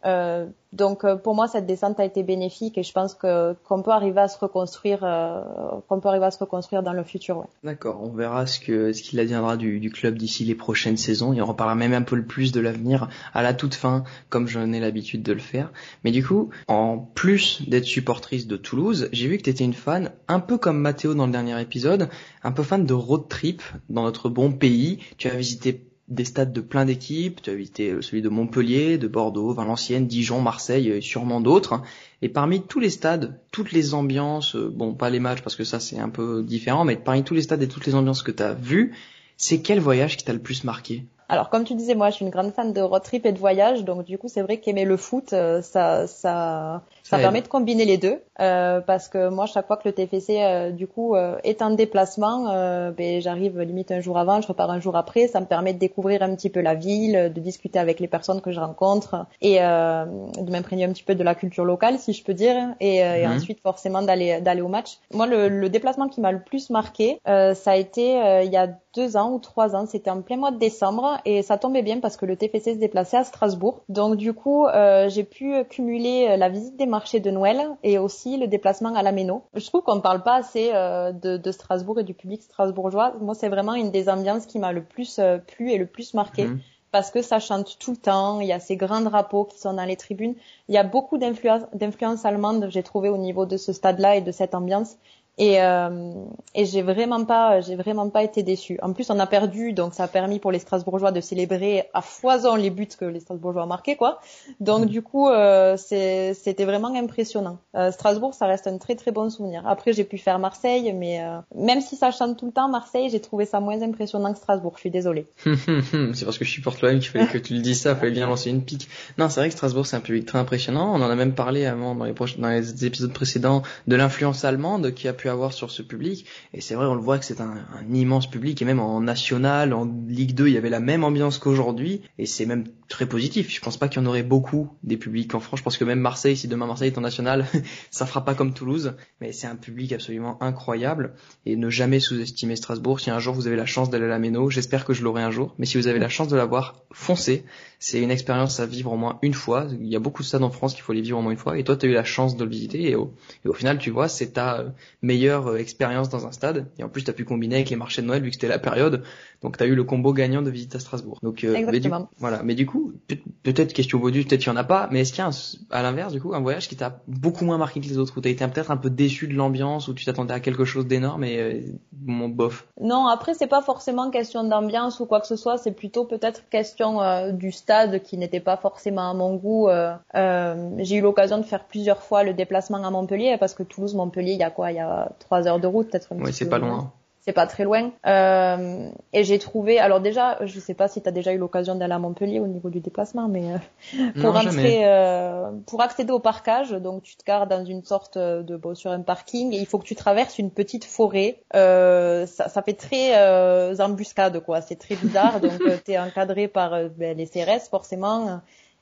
Donc euh, pour moi cette descente a été bénéfique et je pense que qu'on peut arriver à se reconstruire euh, qu'on peut arriver à se reconstruire dans le futur. Ouais. D'accord, on verra ce que ce qu'il adviendra du, du club d'ici les prochaines saisons et on reparlera même un peu le plus de l'avenir à la toute fin comme j'en ai l'habitude de le faire. Mais du coup, en plus d'être supportrice de Toulouse, j'ai vu que tu étais une fan un peu comme Mathéo dans le dernier épisode, un peu fan de road trip dans notre bon pays. Tu as visité des stades de plein d'équipes. Tu as visité euh, celui de Montpellier, de Bordeaux, Valenciennes, Dijon, Marseille et sûrement d'autres. Et parmi tous les stades, toutes les ambiances, euh, bon pas les matchs parce que ça c'est un peu différent, mais parmi tous les stades et toutes les ambiances que tu as vues, c'est quel voyage qui t'a le plus marqué? Alors comme tu disais, moi je suis une grande fan de road trip et de voyage, donc du coup c'est vrai qu'aimer le foot, euh, ça, ça, ça permet de combiner les deux euh, parce que moi chaque fois que le TFC euh, du coup euh, est en déplacement, ben, j'arrive limite un jour avant, je repars un jour après, ça me permet de découvrir un petit peu la ville, de discuter avec les personnes que je rencontre et de m'imprégner un petit peu de la culture locale si je peux dire et, et mhm. ensuite forcément d'aller d'aller au match. Moi le, le déplacement qui m'a le plus marqué, ça a été il y a deux ans ou trois ans, c'était en plein mois de décembre et ça tombait bien parce que le TFC se déplaçait à Strasbourg. Donc du coup j'ai pu cumuler la visite des marché de Noël et aussi le déplacement à la Méno. Je trouve qu'on ne parle pas assez euh, de, Strasbourg et du public strasbourgeois. Moi, c'est vraiment une des ambiances qui m'a le plus euh, plu et le plus marqué. Mhm. Parce que ça chante tout le temps, il y a ces grands drapeaux qui sont dans les tribunes. Il y a beaucoup d'influence allemande, j'ai trouvé, au niveau de ce stade-là et de cette ambiance. Et, euh, et j'ai vraiment pas, j'ai vraiment pas été déçue. En plus, on a perdu, donc ça a permis pour les Strasbourgeois de célébrer à foison les buts que les Strasbourgeois ont marqués, quoi. Donc mm. du coup, euh, c'était vraiment impressionnant. Euh, Strasbourg, ça reste un très très bon souvenir. Après, j'ai pu faire Marseille, mais même si ça chante tout le temps, Marseille, j'ai trouvé ça moins impressionnant que Strasbourg. Je suis désolée. [laughs] c'est parce que je suis l'OM qu'il fallait que tu le dises ça, fallait bien lancer une pique. Non, c'est vrai que Strasbourg, c'est un public très impressionnant. On en a même parlé avant dans les, dans les épisodes précédents de l'influence allemande qui a pu avoir sur ce public. Et c'est vrai, on le voit que c'est un, immense public. Et même en national, en Ligue 2, il y avait la même ambiance qu'aujourd'hui. Et c'est même très positif. Je pense pas qu'il y en aurait beaucoup des publics en France. Je pense que même Marseille, si demain Marseille est en national, [laughs] ça fera pas comme Toulouse. Mais c'est un public absolument incroyable. Et ne jamais sous-estimer Strasbourg. Si un jour vous avez la chance d'aller à la Méno, j'espère que je l'aurai un jour. Mais si vous avez la chance de l'avoir, foncez. C'est une expérience à vivre au moins une fois. Il y a beaucoup de stades en France qu'il faut les vivre au moins une fois. Et toi, tu as eu la chance de le visiter. Et au, et au final, tu vois, c'est ta meilleure euh, expérience dans un stade. Et en plus, tu as pu combiner avec les marchés de Noël vu que c'était la période. Donc, tu as eu le combo gagnant de visite à Strasbourg. Donc, euh, mais voilà. Mais du coup, peut-être question bonus, peut-être qu'il y en a pas. Mais est-ce qu'il y a, à l'inverse, du coup, un voyage qui t'a beaucoup moins marqué que les autres, où tu as été peut-être un peu déçu de l'ambiance, où tu t'attendais à quelque chose d'énorme et euh, mon bof? Non, après, c'est pas forcément question d'ambiance ou quoi que ce soit. C'est plutôt peut-être question du stade qui n'était pas forcément à mon goût. Euh, euh, j'ai eu l'occasion de faire plusieurs fois le déplacement à Montpellier parce que Toulouse-Montpellier, il y a quoi? Il y a trois heures de route, peut-être. Oui, c'est pas loin c'est pas très loin. Euh, et j'ai trouvé, alors déjà, je sais pas si tu as déjà eu l'occasion d'aller à Montpellier au niveau du déplacement, mais euh, [laughs] pour entrer, euh, pour accéder au parcage, donc tu te gares dans une sorte de bon, sur un parking et il faut que tu traverses une petite forêt. Euh, ça, ça, fait très euh, embuscade quoi, c'est très bizarre. [laughs] donc tu es encadré par ben, les CRS forcément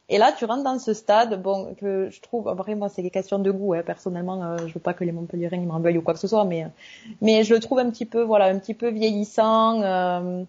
Et là, tu rentres dans ce stade, bon, que je trouve, après moi, c'est des questions de goût. Hein. Personnellement, euh, je veux pas que les Montpellierins m'en veuillent ou quoi que ce soit, mais mais je le trouve un petit peu, voilà, un petit peu vieillissant. Euh,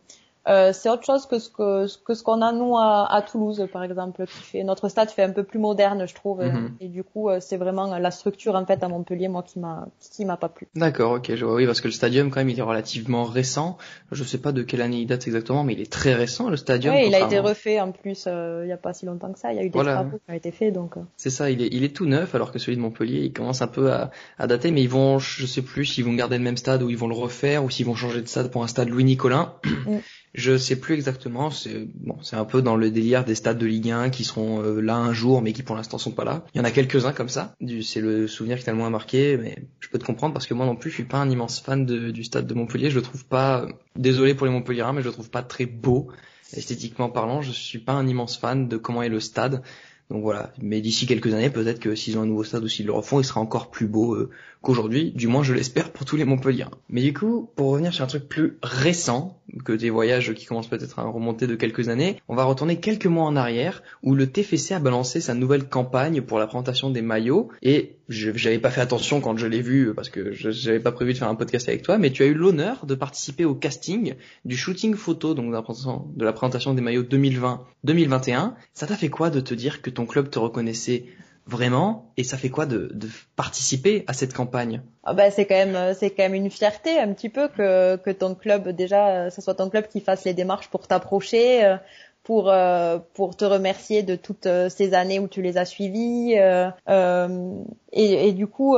euh, c'est autre chose que ce que, que ce qu'on a nous à, à, Toulouse par exemple qui fait notre stade fait un peu plus moderne je trouve mhm. et du coup euh, c'est vraiment la structure en fait à Montpellier moi qui m'a qui m'a pas plu. D'accord ok je vois oui parce que le stadium quand même il est relativement récent je sais pas de quelle année il date exactement mais il est très récent le stadium. Oui il a été refait en plus euh, il y a pas si longtemps que ça il y a eu des travaux qui ont été faits donc. C'est ça il est il est tout neuf alors que celui de Montpellier il commence un peu à, à dater mais ils vont je sais plus s'ils vont garder le même stade ou ils vont le refaire ou s'ils vont changer de stade pour un stade Louis Nicolin. Mm. Je sais plus exactement. C'est bon, c'est un peu dans le délire des stades de Ligue 1 qui seront euh, là un jour, mais qui pour l'instant sont pas là. Il y en a quelques-uns comme ça. C'est le souvenir qui t'a le moins marqué, mais je peux te comprendre parce que moi non plus, je suis pas un immense fan du stade de Montpellier. Je le trouve pas. Désolé pour les Montpelliérains, mais je le trouve pas très beau esthétiquement parlant. Je suis pas un immense fan de comment est le stade. Donc voilà, mais d'ici quelques années, peut-être que s'ils ont un nouveau stade ou s'ils le refont, il sera encore plus beau euh, qu'aujourd'hui. Du moins, je l'espère pour tous les Montpellier. Mais du coup, pour revenir sur un truc plus récent que des voyages qui commencent peut-être à remonter de quelques années, on va retourner quelques mois en arrière où le TFC a balancé sa nouvelle campagne pour la présentation des maillots. Et j'avais pas fait attention quand je l'ai vu parce que j'avais pas prévu de faire un podcast avec toi, mais tu as eu l'honneur de participer au casting du shooting photo, donc de la présentation des maillots 2020-2021. Ça t'a fait quoi de te dire que ton club te reconnaissait vraiment et ça fait quoi de, de participer à cette campagne? Ah bah c'est quand même c'est quand même une fierté un petit peu que que ton club déjà ce soit ton club qui fasse les démarches pour t'approcher euh, pour euh, pour te remercier de toutes euh, ces années où tu les as suivis euh, euh et, et, du coup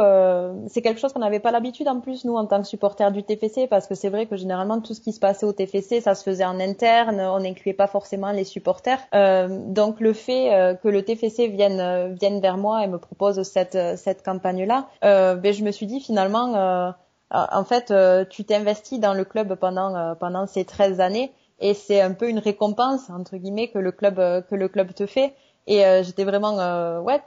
c'est quelque chose qu'on n'avait pas l'habitude en plus nous en tant que supporters du TFC parce que c'est vrai que généralement tout ce qui se passait au TFC ça se faisait en interne on n'incluait pas forcément les supporters. Donc le fait que le TFC vienne vienne vers moi et me propose cette cette campagne là ben je me suis dit finalement en fait tu t'es investi dans le club pendant pendant ces 13 années et c'est un peu une récompense entre guillemets que le club euh, que le club te fait. Et euh, j'étais vraiment euh, ouais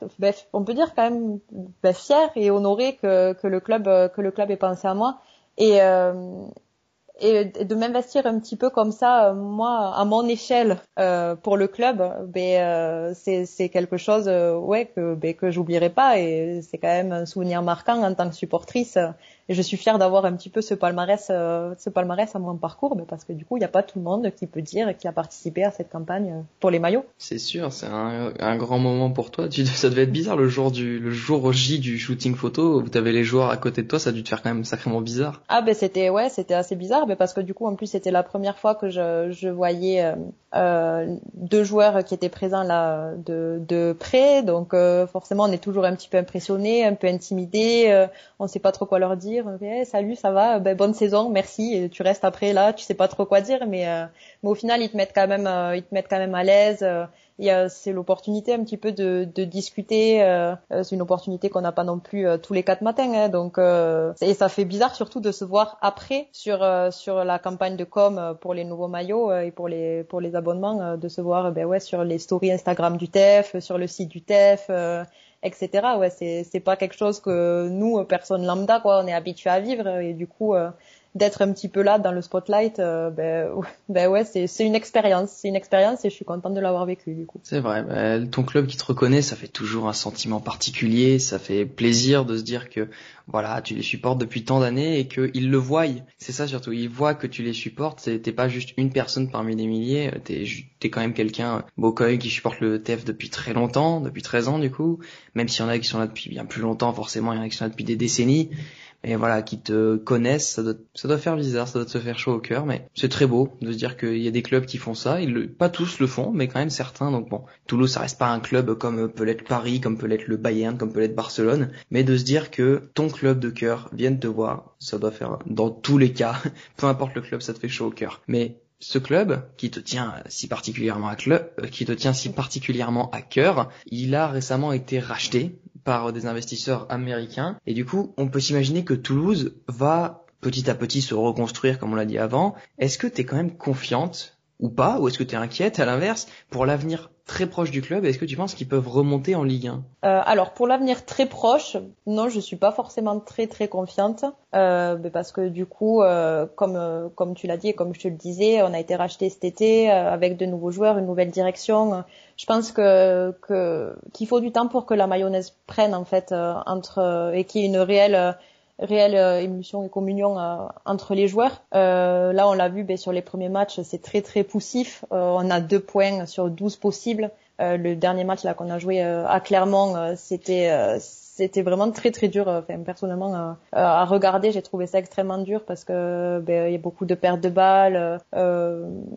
on peut dire quand même ben, fier et honoré que, que le club que le club ait pensé à moi. Et et de m'investir un petit peu comme ça moi à mon échelle pour le club ben c'est c'est quelque chose ouais que ben, que j'oublierai pas. Et c'est quand même un souvenir marquant en tant que supportrice et je suis fière d'avoir un petit peu ce palmarès, euh, ce palmarès à mon parcours, mais parce que du coup, il n'y a pas tout le monde qui peut dire qui a participé à cette campagne pour les maillots. C'est sûr, c'est un, un, grand moment pour toi. Tu, ça devait être bizarre le jour du, le jour J du shooting photo où tu avais les joueurs à côté de toi. Ça a dû te faire quand même sacrément bizarre. Ah ben c'était ouais, c'était assez bizarre, mais parce que du coup, en plus, c'était la première fois que je, je voyais euh, euh deux joueurs qui étaient présents là de, de près, donc forcément, on est toujours un petit peu impressionné, un peu intimidé. on sait pas trop quoi leur dire salut, ça va, ben, bonne saison, merci. Et tu restes après là, tu sais pas trop quoi dire, mais, euh, mais au final ils te mettent quand même, euh, ils te mettent quand même à l'aise. Euh, c'est l'opportunité un petit peu de, de discuter. c'est une opportunité qu'on n'a pas non plus tous les quatre matins, hein, donc et ça fait bizarre surtout de se voir après sur sur la campagne de com pour les nouveaux maillots et pour les pour les abonnements, de se voir ben ouais sur les stories Instagram du TEF, sur le site du TEF etc. Ouais, c'est c'est pas quelque chose que nous, personnes lambda, quoi, on est habitué à vivre et du coup, euh, d'être un petit peu là dans le spotlight, euh, ben, [laughs] ben ouais, c'est c'est une expérience, c'est une expérience et je suis contente de l'avoir vécu du coup. C'est vrai, ben, ton club qui te reconnaît, ça fait toujours un sentiment particulier, ça fait plaisir de se dire que voilà, tu les supportes depuis tant d'années et qu'ils le voient. C'est ça surtout, ils voient que tu les supportes. T'es pas juste une personne parmi des milliers. T'es es quand même quelqu'un, Bocoy, qui supporte le TF depuis très longtemps, depuis 13 ans du coup. Même s'il y en a qui sont là depuis bien plus longtemps, forcément, il y en a qui sont là depuis des décennies et voilà, qui te connaissent, ça doit, ça doit faire bizarre, ça doit te faire chaud au cœur, mais c'est très beau de se dire qu'il y a des clubs qui font ça. Ils le, pas tous le font, mais quand même certains. Donc bon, Toulouse, ça reste pas un club comme peut l'être Paris, comme peut l'être le Bayern, comme peut l'être Barcelone, mais de se dire que ton club de cœur vienne te voir, ça doit faire, dans tous les cas, [laughs] peu importe le club, ça te fait chaud au cœur. Mais ce club qui te tient si particulièrement à club, euh, qui te tient si particulièrement à cœur, il a récemment été racheté par des investisseurs américains. Et du coup, on peut s'imaginer que Toulouse va petit à petit se reconstruire, comme on l'a dit avant. Est-ce que tu es quand même confiante ou pas Ou est-ce que tu es inquiète à l'inverse pour l'avenir très proche du club Est-ce que tu penses qu'ils peuvent remonter en Ligue 1 euh, Alors pour l'avenir très proche, non, je suis pas forcément très très confiante euh, parce que du coup, euh, comme euh, comme tu l'as dit et comme je te le disais, on a été racheté cet été euh, avec de nouveaux joueurs, une nouvelle direction. Je pense que que qu'il faut du temps pour que la mayonnaise prenne en fait euh, entre et qu'il y ait une réelle réelle euh, émulsion et communion euh, entre les joueurs. Euh, là, on l'a vu ben, sur les premiers matchs, c'est très très poussif. on a deux points sur 12 possibles. le dernier match là qu'on a joué à Clermont, c'était c'était vraiment très très dur. Enfin, personnellement, à regarder, j'ai trouvé ça extrêmement dur parce que ben, il y a beaucoup de pertes de balles,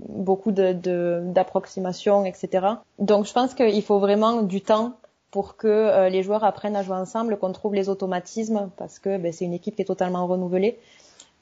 beaucoup de d'approximations, etc. Donc, je pense qu'il faut vraiment du temps pour que euh, les joueurs apprennent à jouer ensemble, qu'on trouve les automatismes, parce que ben, c'est une équipe qui est totalement renouvelée.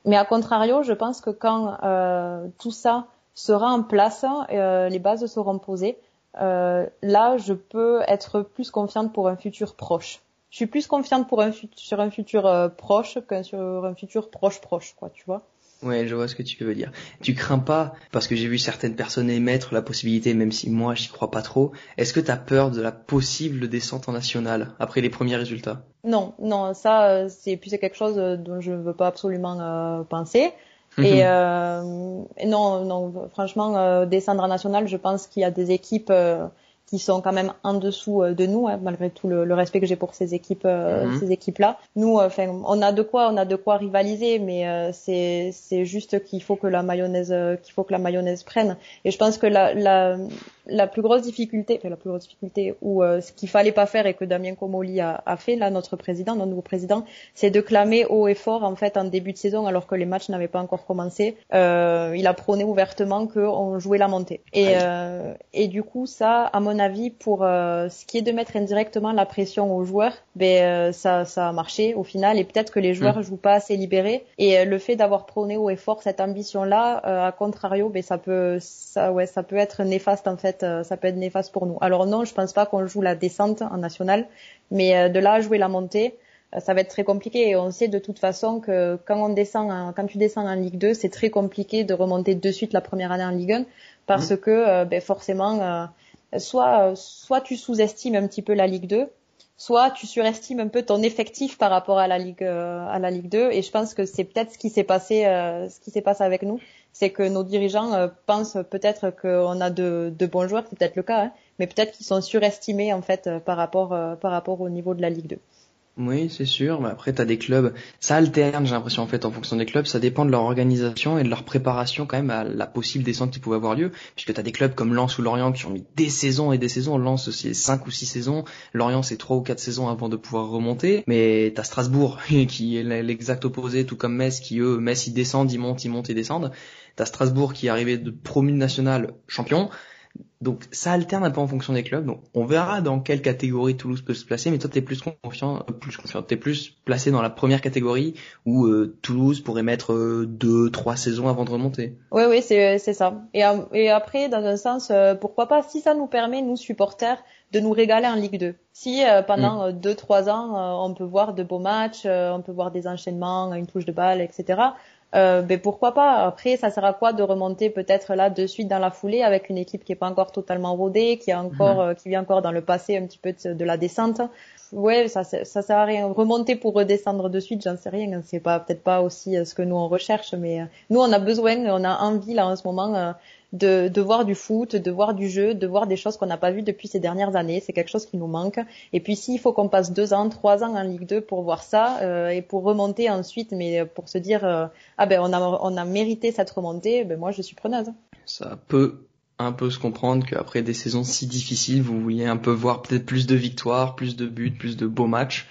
Mais à contrario, je pense que quand euh, tout ça sera en place, euh, les bases seront posées, là, je peux être plus confiante pour un futur proche. Je suis plus confiante pour un sur un futur proche qu'un sur un futur proche proche, quoi, tu vois. Ouais, je vois ce que tu veux dire. Tu crains pas, parce que j'ai vu certaines personnes émettre la possibilité, même si moi j'y crois pas trop, est-ce que tu as peur de la possible descente en national après les premiers résultats? Non, non, ça euh, c'est c'est quelque chose euh, dont je ne veux pas absolument euh, penser. Et euh, non, non, franchement, descendre en national, je pense qu'il y a des équipes qui sont quand même en dessous euh, de nous, hein, malgré tout le, respect que j'ai pour ces équipes, euh, mhm. ces équipes-là. Nous, euh, enfin, on a de quoi, on a de quoi rivaliser, mais c'est c'est juste qu'il faut que la mayonnaise, qu'il faut que la mayonnaise prenne. Et je pense que la la, la plus grosse difficulté, enfin la plus grosse difficulté, ou ce qu'il fallait pas faire et que Damien Comoli a, a fait, là, notre président, notre nouveau président, c'est de clamer haut et fort en fait en début de saison, alors que les matchs n'avaient pas encore commencé. il a prôné ouvertement qu'on jouait la montée. Et et du coup, ça, à mon avis, pour euh, ce qui est de mettre indirectement la pression aux joueurs, ben euh, ça, ça a marché au final et peut-être que les joueurs ne mm. jouent pas assez libérés et euh, le fait d'avoir prôné haut et fort cette ambition-là, à contrario, ben ça peut, ça ouais, ça peut être néfaste en fait, ça peut être néfaste pour nous. Alors non, je pense pas qu'on joue la descente en national, mais de là à jouer la montée ça va être très compliqué et on sait de toute façon que quand on descend quand tu descends en Ligue 2 c'est très compliqué de remonter de suite la première année en Ligue 1 parce mm. que ben forcément soit, soit tu sous-estimes un petit peu la Ligue 2, soit tu surestimes un peu ton effectif par rapport à la Ligue euh, à la Ligue 2 et je pense que c'est peut-être ce qui s'est passé euh, ce qui s'est passé avec nous c'est que nos dirigeants euh, pensent peut-être qu'on a de, bons joueurs c'est peut-être le cas hein, mais peut-être qu'ils sont surestimés en fait par rapport par rapport au niveau de la Ligue 2 oui, c'est sûr. Mais après, tu des clubs, ça alterne, j'ai l'impression en fait, en fonction des clubs, ça dépend de leur organisation et de leur préparation quand même à la possible descente qui pouvait avoir lieu, puisque tu as des clubs comme Lens ou Lorient qui ont mis des saisons et des saisons. Lens c'est cinq ou six saisons, Lorient c'est trois ou quatre saisons avant de pouvoir remonter. Mais tu as Strasbourg [laughs] qui est l'exact opposé, tout comme Metz qui eux, Metz ils descendent, ils montent, ils montent, ils descendent. T'as Strasbourg qui est arrivé de promu national champion. Donc ça alterne un peu en fonction des clubs. Donc on verra dans quelle catégorie Toulouse peut se placer. Mais toi t'es plus confiant, euh, plus confiant, t'es plus placé dans la première catégorie où euh, Toulouse pourrait mettre euh, deux, trois saisons avant de remonter. Oui, oui, c'est c'est ça. Et, et après, dans un sens, pourquoi pas si ça nous permet nous supporters de nous régaler en Ligue 2. Si pendant mm. deux, trois ans on peut voir de beaux matchs, on peut voir des enchaînements, une touche de balle, etc euh, ben pourquoi pas? Après, ça sert à quoi de remonter peut-être là de suite dans la foulée avec une équipe qui est pas encore totalement rodée, qui est encore, mhm. euh, qui vient encore dans le passé un petit peu de, la descente? Ouais, ça, ça sert à rien. Remonter pour redescendre de suite, j'en sais rien. C'est pas peut-être pas aussi euh, ce que nous on recherche, mais euh, nous on a besoin, on a envie là en ce moment de, de voir du foot, de voir du jeu, de voir des choses qu'on n'a pas vues depuis ces dernières années. C'est quelque chose qui nous manque. Et puis s'il faut qu'on passe deux ans, trois ans en Ligue 2 pour voir ça euh, et pour remonter ensuite, mais pour se dire euh, ah ben on a on a mérité cette remontée, ben moi je suis preneuse. Ça peut un peu se comprendre qu'après des saisons si difficiles, vous vouliez un peu voir peut-être plus de victoires, plus de buts, plus de beaux matchs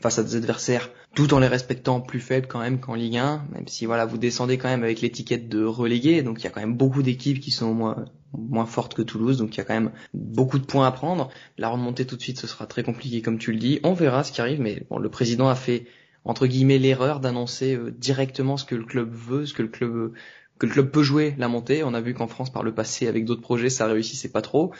face à des adversaires tout en les respectant plus faibles quand même qu'en Ligue 1, même si voilà vous descendez quand même avec l'étiquette de relégué, donc il y a quand même beaucoup d'équipes qui sont moins moins fortes que Toulouse, donc il y a quand même beaucoup de points à prendre. La remontée tout de suite, ce sera très compliqué comme tu le dis. On verra ce qui arrive, mais bon, le président a fait entre guillemets l'erreur d'annoncer euh, directement ce que le club veut, ce que le club que le club peut jouer la montée. On a vu qu'en France par le passé avec d'autres projets ça réussissait pas trop.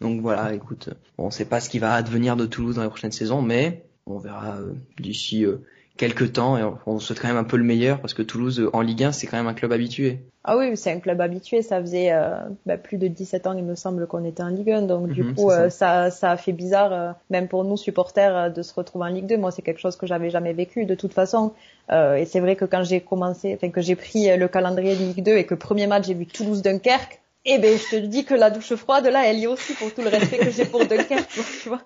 Donc voilà, écoute, on sait pas ce qui va advenir de Toulouse dans les prochaines saisons, mais on verra euh, d'ici euh, quelques temps et on souhaite quand même un peu le meilleur parce que Toulouse en Ligue 1 c'est quand même un club habitué. Ah oui, c'est un club habitué. Ça faisait euh, bah, plus de 17 ans, il me semble, qu'on était en Ligue 1. Donc du Mhm, coup, ça. euh, ça. ça, a fait bizarre, euh, même pour nous supporters, euh, de se retrouver en Ligue 2. Moi, c'est quelque chose que j'avais jamais vécu de toute façon. Euh, et c'est vrai que quand j'ai commencé, enfin que j'ai pris euh, le calendrier de Ligue 2 et que premier match j'ai vu Toulouse-Dunkerque, eh ben je te dis que la douche froide là, elle y est aussi pour tout le respect que j'ai pour Dunkerque, [laughs] tu vois.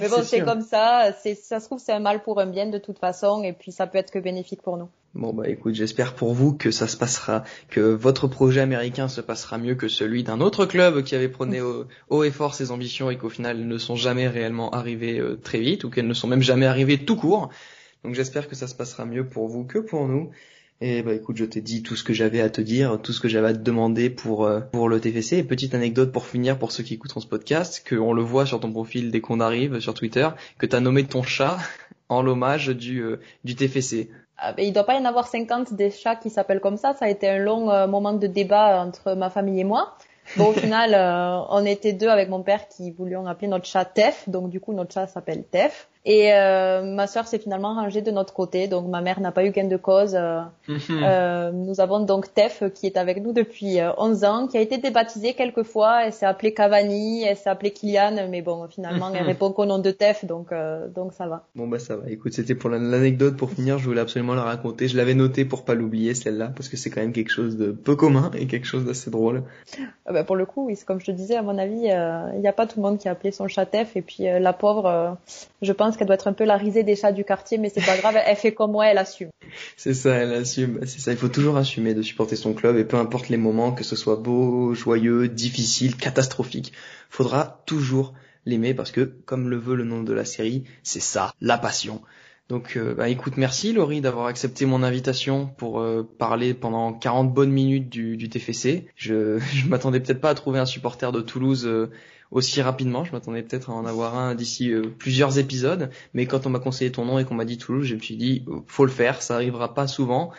Mais bon, C'est comme ça. C'est, ça se trouve c'est un mal pour un bien de toute façon, et puis ça peut être que bénéfique pour nous. Bon bah écoute, j'espère pour vous que ça se passera, que votre projet américain se passera mieux que celui d'un autre club qui avait prôné haut, et fort ses ambitions et qu'au final elles ne sont jamais réellement arrivées euh, très vite ou qu'elles ne sont même jamais arrivées tout court. Donc j'espère que ça se passera mieux pour vous que pour nous. Et bah écoute, je t'ai dit tout ce que j'avais à te dire, tout ce que j'avais à te demander pour euh, pour le TFC. Et petite anecdote pour finir pour ceux qui écouteront ce podcast, que on le voit sur ton profil dès qu'on arrive sur Twitter, que t'as nommé ton chat [laughs] en l'hommage du euh, du TFC. Ah, ben, il doit pas y en avoir 50 des chats qui s'appellent comme ça. Ça a été un long euh, moment de débat entre ma famille et moi. Bon, au [laughs] final, euh, on était deux avec mon père qui voulions appeler notre chat Tef. Donc, du coup, notre chat s'appelle Tef. Et euh, ma sœur s'est finalement rangée de notre côté. Donc, ma mère n'a pas eu gain de cause. Euh, euh, nous avons donc Tef qui est avec nous depuis euh, 11 ans, qui a été débaptisée quelques fois. Elle s'est appelée Cavani, elle s'est appelée Kylian. Mais bon, finalement, elle répond qu'au nom de Tef. Donc, euh, donc ça va. Bon bah ça va. Écoute, c'était pour la- l'anecdote pour finir. Je voulais absolument la raconter. Je l'avais notée pour pas l'oublier celle-là parce que c'est quand même quelque chose de peu commun et quelque chose d'assez drôle. Ah bah, pour le coup, oui, comme je te disais, à mon avis, euh, il n'y a pas tout le monde qui a appelé son chat Tef. Et puis euh, la pauvre, euh, je pense qu'elle doit être un peu la risée des chats du quartier, mais c'est pas grave, elle fait comme moi, elle assume. [laughs] C'est ça, elle assume. C'est ça. Il faut toujours assumer de supporter son club et peu importe les moments, que ce soit beau, joyeux, difficile, catastrophique, faudra toujours l'aimer parce que, comme le veut le nom de la série, c'est ça, la passion. Donc, euh, bah, écoute, merci Laurie d'avoir accepté mon invitation pour euh, parler pendant 40 bonnes minutes du, du TFC. Je, [laughs] je m'attendais peut-être pas à trouver un supporter de Toulouse euh, aussi rapidement. Je m'attendais peut-être à en avoir un d'ici euh, plusieurs épisodes. Mais quand on m'a conseillé ton nom et qu'on m'a dit Toulouse, je me suis dit, euh, faut le faire, ça arrivera pas souvent.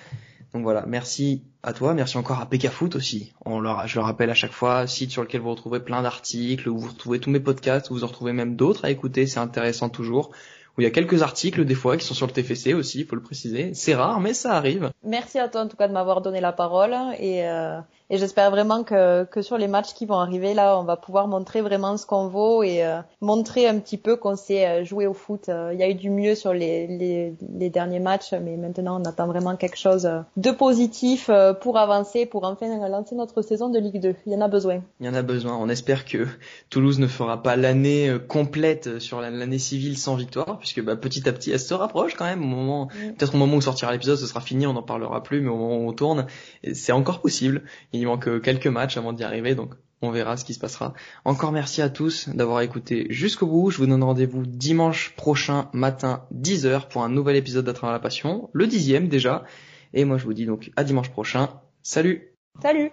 Donc voilà, merci à toi, merci encore à PK Foot aussi. On le, je le rappelle à chaque fois, site sur lequel vous retrouvez plein d'articles, où vous retrouvez tous mes podcasts, où vous en retrouvez même d'autres à écouter, c'est intéressant toujours. Où il y a quelques articles des fois qui sont sur le TFC aussi, il faut le préciser. C'est rare, mais ça arrive. Merci à toi en tout cas de m'avoir donné la parole et, euh, et j'espère vraiment que, que sur les matchs qui vont arriver là, on va pouvoir montrer vraiment ce qu'on vaut et euh, montrer un petit peu qu'on sait euh, jouer au foot. Euh, Il y a eu du mieux sur les, les, les derniers matchs, mais maintenant on attend vraiment quelque chose de positif pour avancer, pour enfin lancer notre saison de Ligue 2. Il y en a besoin. Il y en a besoin. On espère que Toulouse ne fera pas l'année complète sur la- l'année civile sans victoire, puisque bah, petit à petit elle se rapproche quand même. Au moment, peut-être au moment où sortira l'épisode, ce sera fini, on n'en parlera plus, mais au moment où on tourne, c'est encore possible. Il manque euh, quelques matchs avant d'y arriver, donc on verra ce qui se passera. Encore merci à tous d'avoir écouté jusqu'au bout. Je vous donne rendez-vous dimanche prochain matin 10h pour un nouvel épisode d'À travers la passion, le dixième déjà. Et moi je vous dis donc à dimanche prochain. Salut Salut